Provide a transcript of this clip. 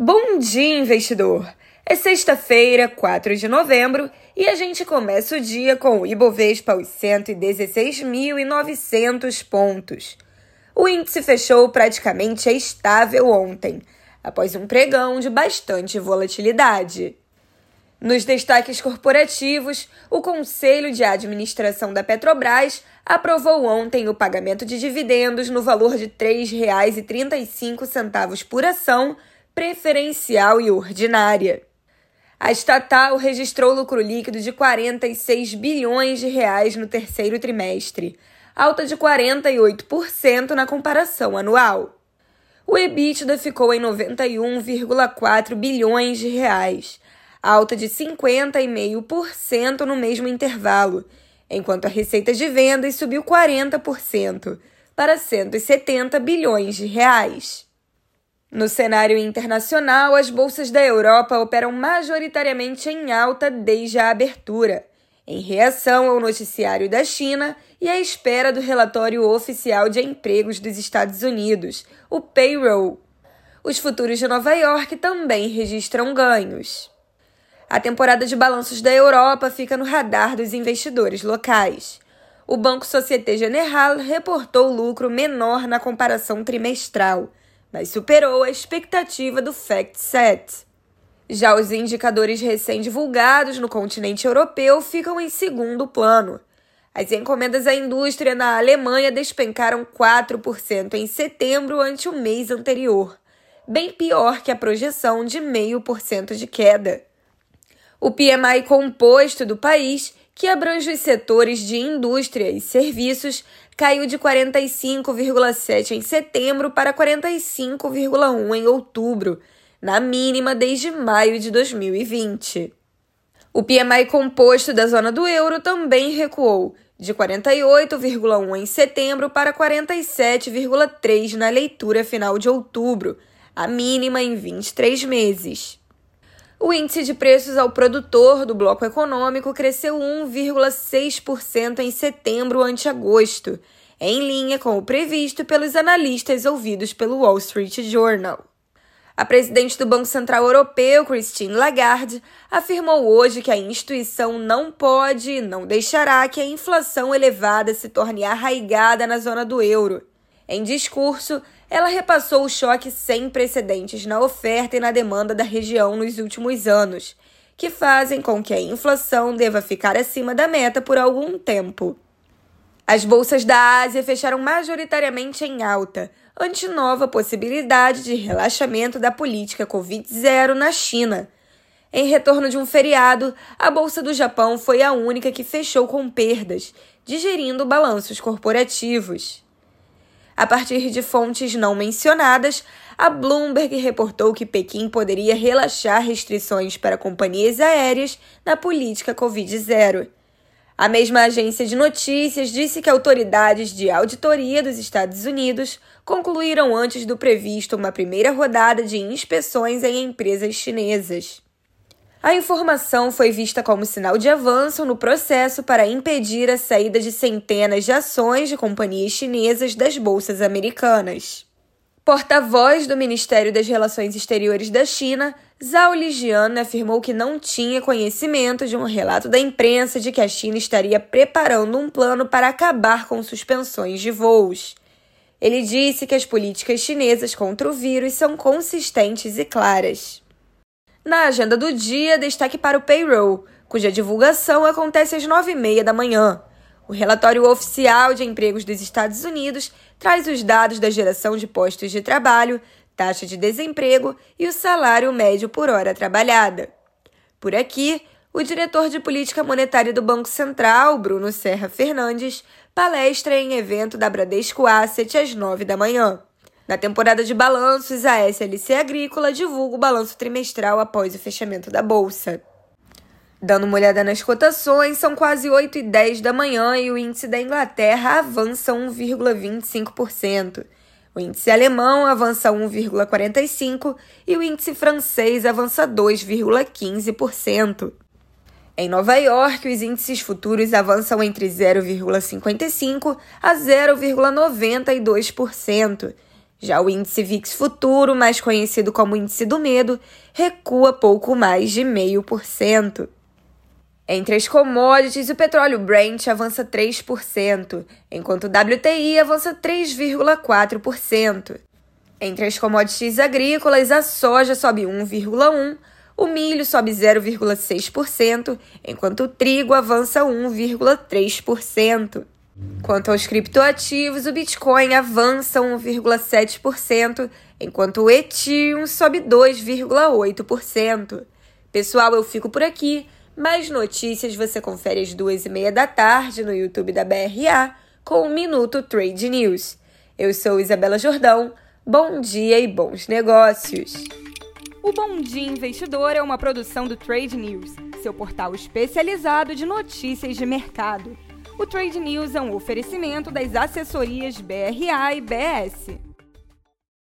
Bom dia, investidor! É sexta-feira, 4 de novembro, e a gente começa o dia com o Ibovespa aos 116.900 pontos. O índice fechou praticamente estável ontem, após um pregão de bastante volatilidade. Nos destaques corporativos, o Conselho de Administração da Petrobras aprovou ontem o pagamento de dividendos no valor de R$ 3,35 por ação preferencial e ordinária. A estatal registrou lucro líquido de 46 bilhões de reais no terceiro trimestre, alta de 48% na comparação anual. O EBITDA ficou em 91,4 bilhões de reais, alta de 50,5% no mesmo intervalo, enquanto a receita de vendas subiu 40% para 170 bilhões de reais. No cenário internacional, as bolsas da Europa operam majoritariamente em alta desde a abertura, em reação ao noticiário da China e à espera do relatório oficial de empregos dos Estados Unidos, o payroll. Os futuros de Nova York também registram ganhos. A temporada de balanços da Europa fica no radar dos investidores locais. O Banco Societe Generale reportou lucro menor na comparação trimestral mas superou a expectativa do FactSet. Já os indicadores recém-divulgados no continente europeu ficam em segundo plano. As encomendas à indústria na Alemanha despencaram 4% em setembro ante o mês anterior, bem pior que a projeção de 0,5% de queda. O PMI composto do país que abrange os setores de indústria e serviços, caiu de 45,7 em setembro para 45,1 em outubro, na mínima desde maio de 2020. O PMI composto da zona do euro também recuou, de 48,1 em setembro para 47,3 na leitura final de outubro, a mínima em 23 meses. O índice de preços ao produtor do bloco econômico cresceu 1,6% em setembro ante agosto, em linha com o previsto pelos analistas ouvidos pelo Wall Street Journal. A presidente do Banco Central Europeu, Christine Lagarde, afirmou hoje que a instituição não pode e não deixará que a inflação elevada se torne arraigada na zona do euro. Em discurso, ela repassou o choque sem precedentes na oferta e na demanda da região nos últimos anos, que fazem com que a inflação deva ficar acima da meta por algum tempo. As bolsas da Ásia fecharam majoritariamente em alta, ante nova possibilidade de relaxamento da política Covid-0 na China. Em retorno de um feriado, a bolsa do Japão foi a única que fechou com perdas, digerindo balanços corporativos. A partir de fontes não mencionadas, a Bloomberg reportou que Pequim poderia relaxar restrições para companhias aéreas na política Covid-0. A mesma agência de notícias disse que autoridades de auditoria dos Estados Unidos concluíram antes do previsto uma primeira rodada de inspeções em empresas chinesas. A informação foi vista como sinal de avanço no processo para impedir a saída de centenas de ações de companhias chinesas das bolsas americanas. Porta-voz do Ministério das Relações Exteriores da China, Zhao Lijian afirmou que não tinha conhecimento de um relato da imprensa de que a China estaria preparando um plano para acabar com suspensões de voos. Ele disse que as políticas chinesas contra o vírus são consistentes e claras. Na agenda do dia, destaque para o payroll, cuja divulgação acontece às 9h30 da manhã. O relatório oficial de empregos dos Estados Unidos traz os dados da geração de postos de trabalho, taxa de desemprego e o salário médio por hora trabalhada. Por aqui, o diretor de política monetária do Banco Central, Bruno Serra Fernandes, palestra em evento da Bradesco Asset às 9 da manhã. Na temporada de balanços, a SLC Agrícola divulga o balanço trimestral após o fechamento da bolsa. Dando uma olhada nas cotações, são quase 8 e 10 da manhã e o índice da Inglaterra avança 1,25%. O índice alemão avança 1,45% e o índice francês avança 2,15%. Em Nova York, os índices futuros avançam entre 0,55% a 0,92%. Já o índice VIX futuro, mais conhecido como índice do medo, recua pouco mais de 0,5%. Entre as commodities, o petróleo Brent avança 3%, enquanto o WTI avança 3,4%. Entre as commodities agrícolas, a soja sobe 1,1%, o milho sobe 0,6%, enquanto o trigo avança 1,3%. Quanto aos criptoativos, o Bitcoin avança 1,7%, enquanto o Ethereum sobe 2,8%. Pessoal, eu fico por aqui. Mais notícias você confere às duas e meia da tarde no YouTube da BRA com o Minuto Trade News. Eu sou Isabela Jordão. Bom dia e bons negócios. O Bom Dia Investidor é uma produção do Trade News, seu portal especializado de notícias de mercado. O Trade News é um oferecimento das assessorias BRA e BS.